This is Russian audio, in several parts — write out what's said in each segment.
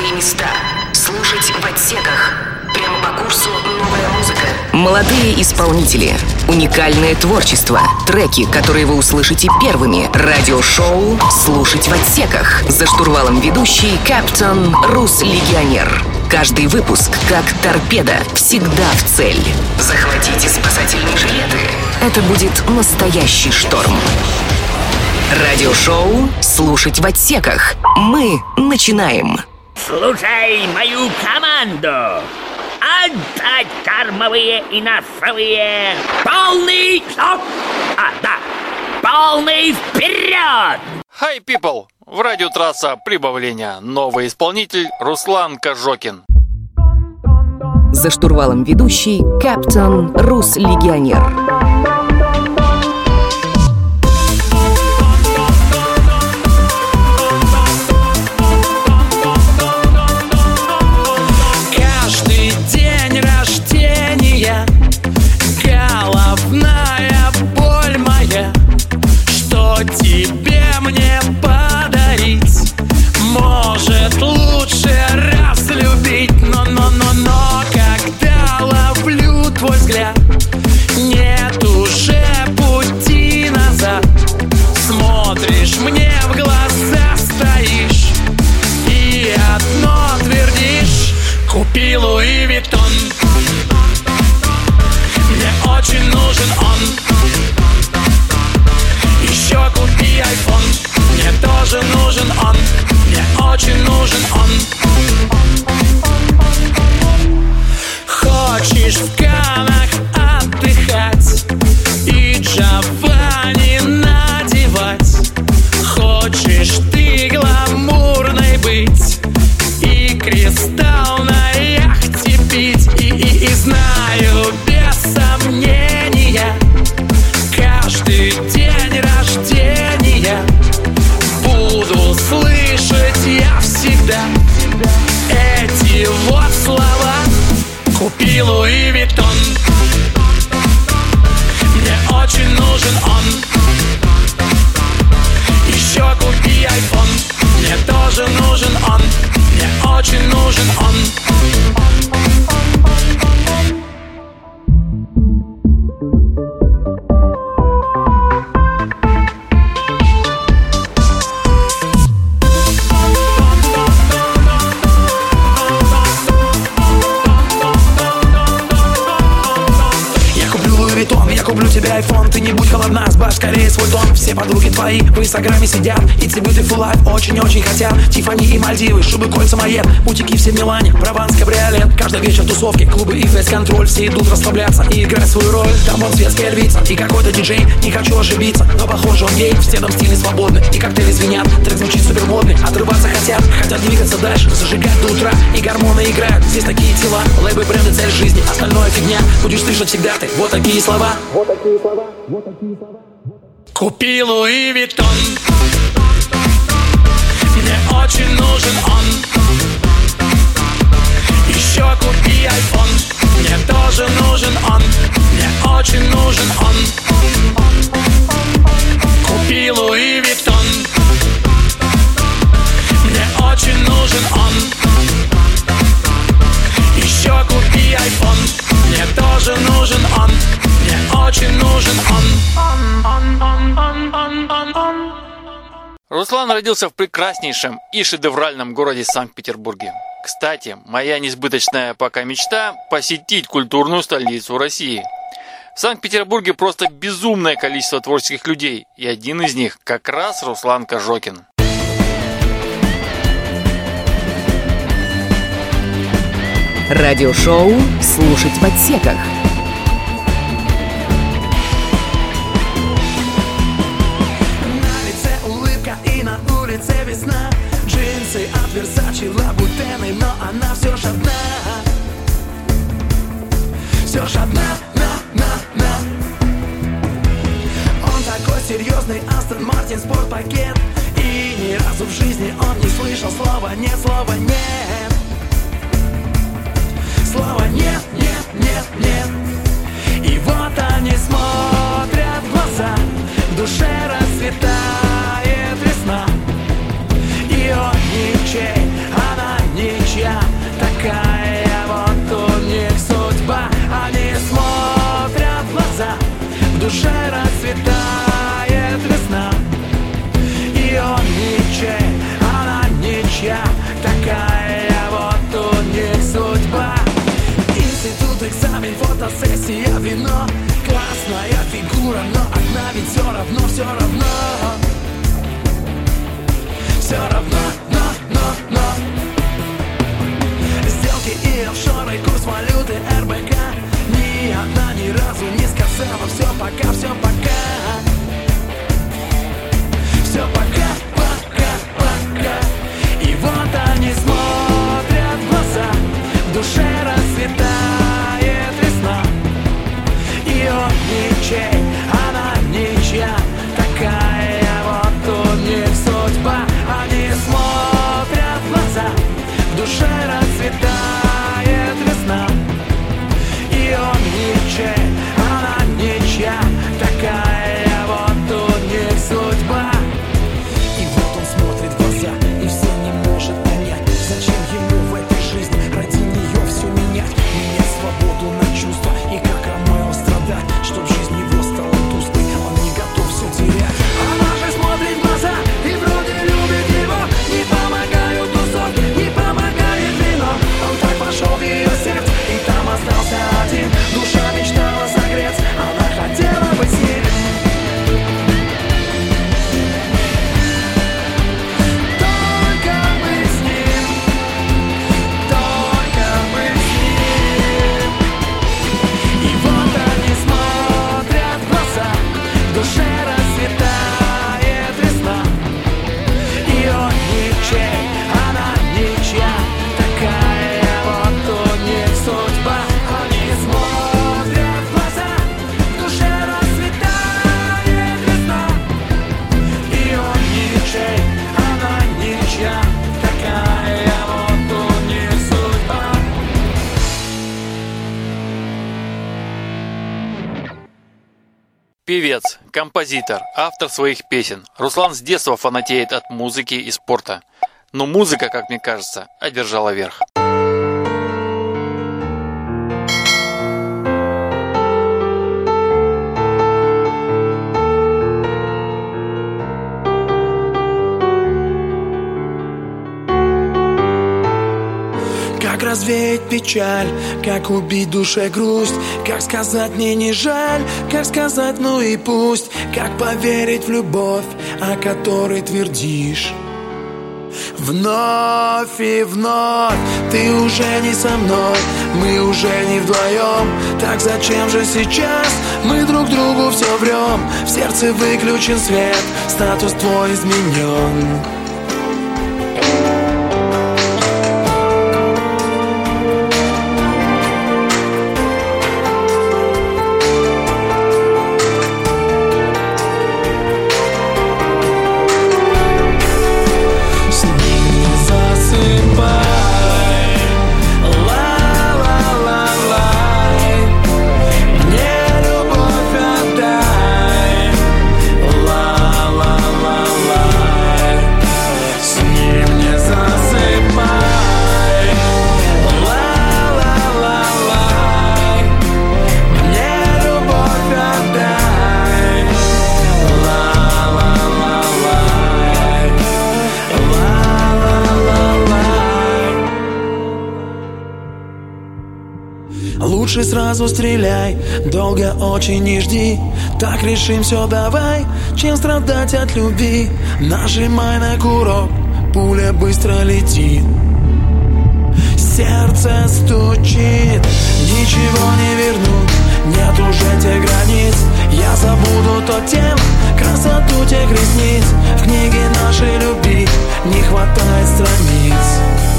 новые места. Слушать в отсеках. Прямо по курсу новая музыка. Молодые исполнители. Уникальное творчество. Треки, которые вы услышите первыми. Радиошоу «Слушать в отсеках». За штурвалом ведущий Каптон Рус Легионер. Каждый выпуск, как торпеда, всегда в цель. Захватите спасательные жилеты. Это будет настоящий шторм. Радиошоу «Слушать в отсеках». Мы начинаем. Слушай мою команду! Отдать кормовые и носовые! Полный... Стоп! А, да! Полный вперед! Hi, people! В радиотрасса прибавления. Новый исполнитель Руслан Кожокин. За штурвалом ведущий Каптон Рус Легионер. Очень нужен он Купи Луи Виттон скорее свой тон Все подруги твои в инстаграме сидят И beautiful life. Очень-очень хотят Тифани и Мальдивы, шубы, кольца, моет Бутики все в Милане, Прованс, кабриолет Каждый вечер тусовки, клубы и фейс-контроль Все идут расслабляться и играть свою роль. Там вон светская львица и какой-то диджей. Не хочу ошибиться, но похоже он гей. Все там стильно свободны и коктейли звенят. Трек звучит супер модный, отрываться хотят. Хотят двигаться дальше, зажигать до утра. И гормоны играют, здесь такие тела Лейбы, бренды, цель жизни, остальное фигня. Будешь слышать всегда ты, вот такие слова Купи Луи Виттон. Мне очень нужен он Руслан родился в прекраснейшем и шедевральном городе Санкт-Петербурге. Кстати, моя несбыточная пока мечта – посетить культурную столицу России. В Санкт-Петербурге просто безумное количество творческих людей, и один из них как раз Руслан Кожокин. Радиошоу «Слушать в отсеках». Версачи, лабутены, но она все ж одна. Все ж одна, на, на, на. Он такой серьезный, Астон Мартин, спортпакет. И ни разу в жизни он не слышал слова нет, слова нет Слова нет, нет, нет, нет И вот они смотрят в глаза В душе расцветает Экзамен, фотосессия, вино Классная фигура, но одна ведь все равно, все равно. Все равно, но, но, но. Сделки и офшоры, курс валюты, РБК. Ни одна ни разу не сказала Все пока, все пока Все пока, пока, пока. И вот они смотрят в глаза В душе расцветает Певец, композитор, автор своих песен. Руслан с детства фанатеет от музыки и спорта. Но музыка, как мне кажется, одержала верх. Развеять печаль, как убить душе грусть Как сказать мне не жаль, как сказать ну и пусть Как поверить в любовь, о которой твердишь. Вновь и вновь ты уже не со мной Мы уже не вдвоем. Так зачем же сейчас мы друг другу все врем В сердце выключен свет, статус твой изменен Лучше сразу стреляй, долго очень не жди. Так решим все давай, чем страдать от любви? Нажимай на курок, пуля быстро летит. Сердце стучит, ничего не вернуть. Нет уже тех границ, я забуду тот тем. Красоту тех ресниц, в книге нашей любви Не хватает страниц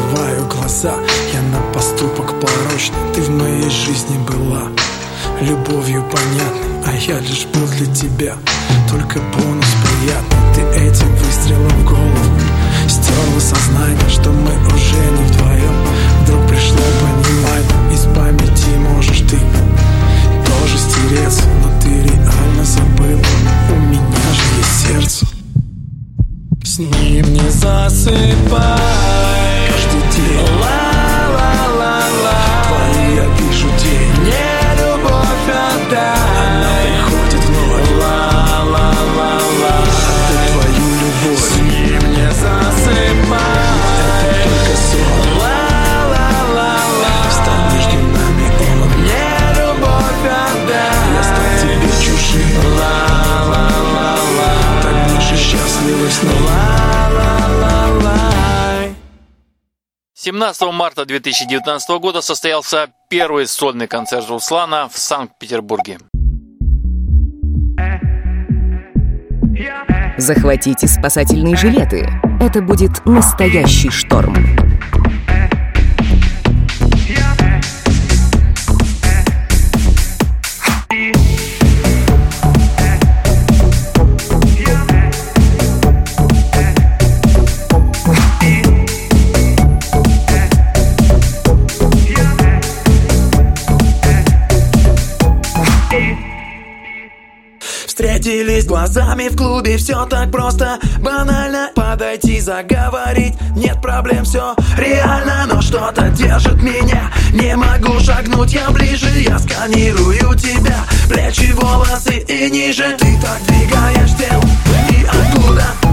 закрываю глаза. Я на поступок порочный, ты в моей жизни была. Любовью понятной, а я лишь был для тебя. Только бонус приятный, ты этим выстрелом в голову Стерла сознание, что мы уже не вдвоем Вдруг пришло понимание, из памяти можешь ты Тоже стереться, но ты реально забыла. У меня же есть сердце. С ним не засыпай день Ла-ла-ла-ла Твои я вижу день. Не 17 марта 2019 года состоялся первый сольный концерт Руслана в Санкт-Петербурге. Захватите спасательные жилеты. Это будет настоящий шторм. Встретились глазами в клубе, все так просто Банально. Подойти, заговорить Нет проблем, все реально. Но что-то держит меня. Не могу шагнуть я ближе. Я сканирую тебя. Плечи, волосы и ниже. Ты так двигаешь тело И откуда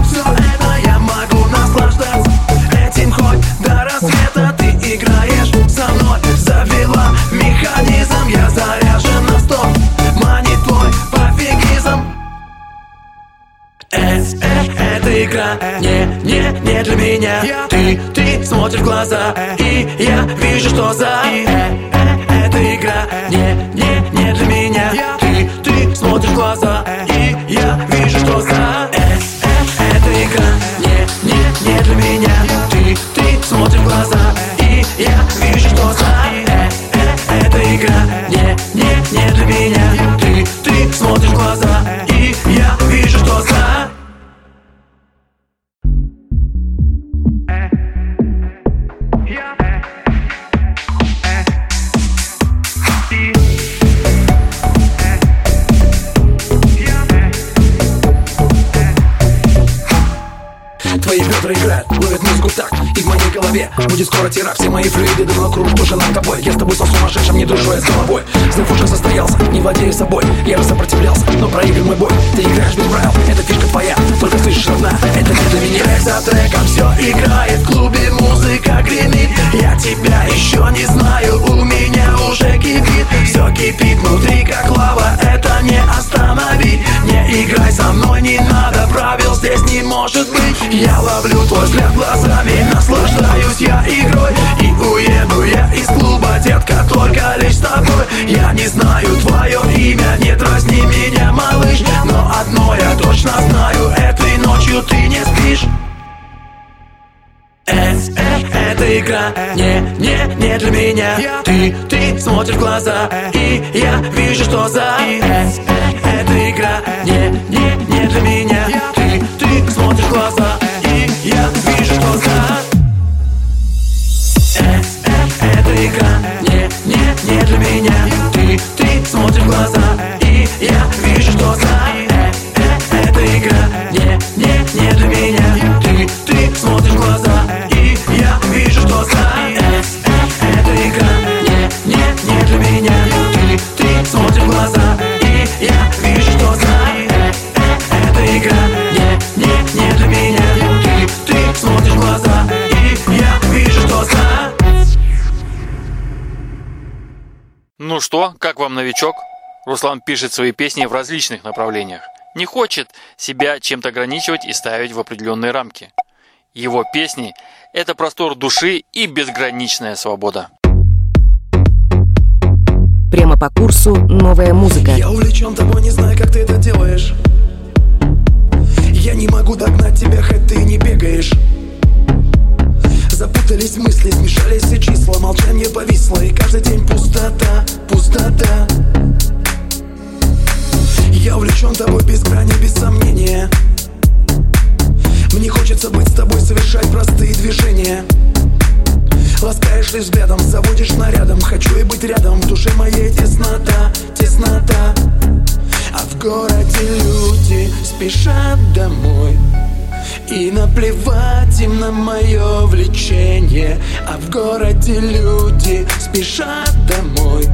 игра. Не, не, не для меня. Ты, ты смотришь в глаза. И я вижу, что за Э, э, это игра. Не, не, не для меня. Ты, ты смотришь в глаза. И я вижу, что за тира Все мои флюиды да вокруг уже над тобой. Я с тобой со сумасшедшим, не дружу я с головой Взрыв уже состоялся, не владея собой. Я сопротивлялся, но проиграл мой бой. Ты играешь без правил, это фишка твоя. Только слышишь, родна, это не для меня Трек за треком все играет В клубе музыка гремит. Я тебя еще не знаю У меня уже кипит. Все кипит внутри, как лава Это не остановить Играй со мной, не надо Правил здесь не может быть. Я ловлю твой взгляд глазами Наслаждаюсь я игрой. И уеду я из клуба Детка, только лишь с тобой. Я не знаю твое имя Не дразни меня, малыш. Но одно я точно знаю Этой ночью ты не спишь. Э, э, это игра Не, не, не для меня. Ты, ты смотришь в глаза И я вижу, что за Э, э, это игра Не, не, не для меня. Ты, ты смотришь в глаза И я вижу, что за Э, э, это игра. Не, не, не для меня. Ты, ты смотришь в глаза И я вижу, что за как вам новичок? Руслан пишет свои песни в различных направлениях. Не хочет себя чем-то ограничивать и ставить в определенные рамки. Его песни – это простор души и безграничная свобода. Прямо по курсу новая музыка. Я увлечен тобой, не знаю, как ты это делаешь Я не могу догнать тебя, хоть ты не бегаешь Запутались мысли, смешались все числа Молчание повисло и каждый день пустота, пустота. Я увлечен тобой без грани, без сомнения. Мне хочется быть с тобой, совершать простые движения. Ласкаешь ли взглядом, заводишь нарядом Хочу и быть рядом, в душе моей теснота, теснота. А в городе люди спешат домой и наплевать им на мое влечение. А в городе люди спешат домой.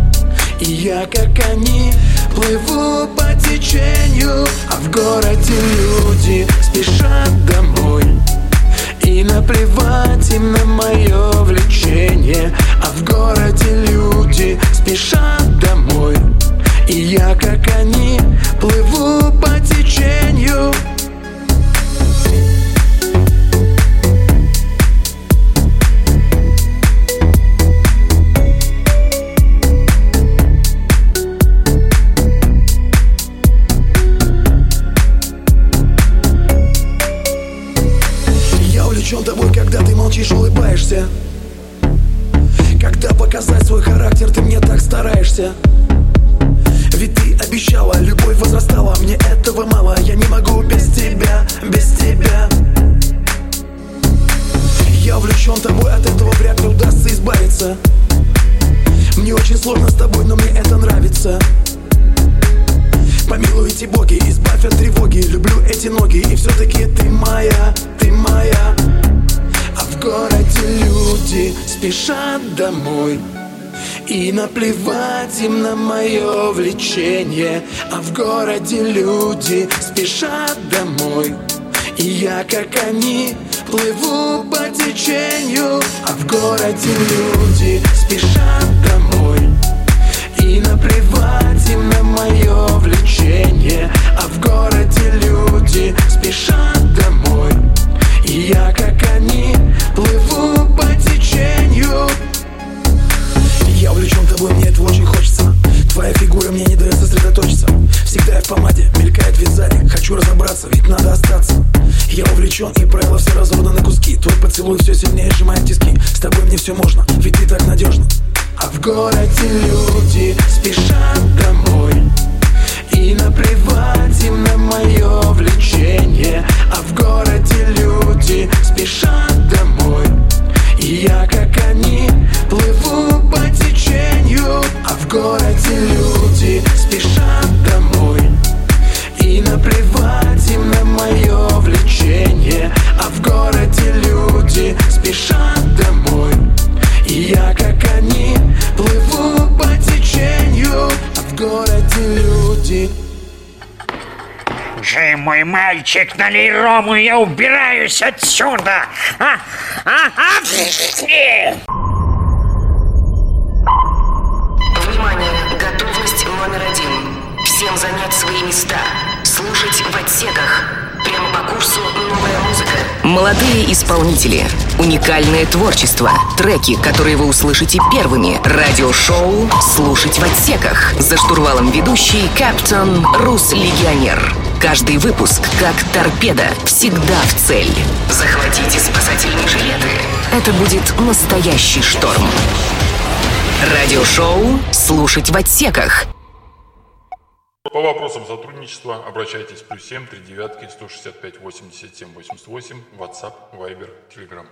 И я, как они, плыву по течению. А в городе люди спешат домой. И наплевать им на мое влечение. А в городе люди спешат домой. И я, как они, плыву по течению Помилуйте боги, избавь от тревоги. Люблю эти ноги, и все-таки ты моя, ты моя. А в городе люди спешат домой. И наплевать им на мое влечение. А в городе люди спешат домой. И я, как они, плыву по течению. А в городе люди спешат домой И наплевать им мое влечение. А в городе люди спешат домой. Я, как они, плыву по течению. Я увлечен тобой, мне этого очень хочется. Твоя фигура мне не дает сосредоточиться. Всегда я в помаде, мелькает вид сзади Хочу разобраться, ведь надо остаться. Я увлечен и правила все разорваны на куски. Твой поцелуй все сильнее сжимает тиски. С тобой мне все можно, ведь ты так надежна а в городе люди городе люди спешат домой И наплевать им на мое влечение А в городе люди спешат домой И я, как они, плыву по течению А в городе люди Джей, мой мальчик, налей рому, я убираюсь отсюда. А, а, а, Всем занять свои места. Слушать в отсеках. Прямо по курсу новая музыка. Молодые исполнители. Уникальное творчество. Треки, которые вы услышите первыми. Радиошоу «Слушать в отсеках». За штурвалом ведущий Каптон Рус Легионер. Каждый выпуск как торпеда. Всегда в цель. Захватите спасательные жилеты. Это будет настоящий шторм. Радиошоу «Слушать в отсеках». По вопросам сотрудничества обращайтесь плюс 7 3 девятки 165 87 88 WhatsApp, Viber, Telegram.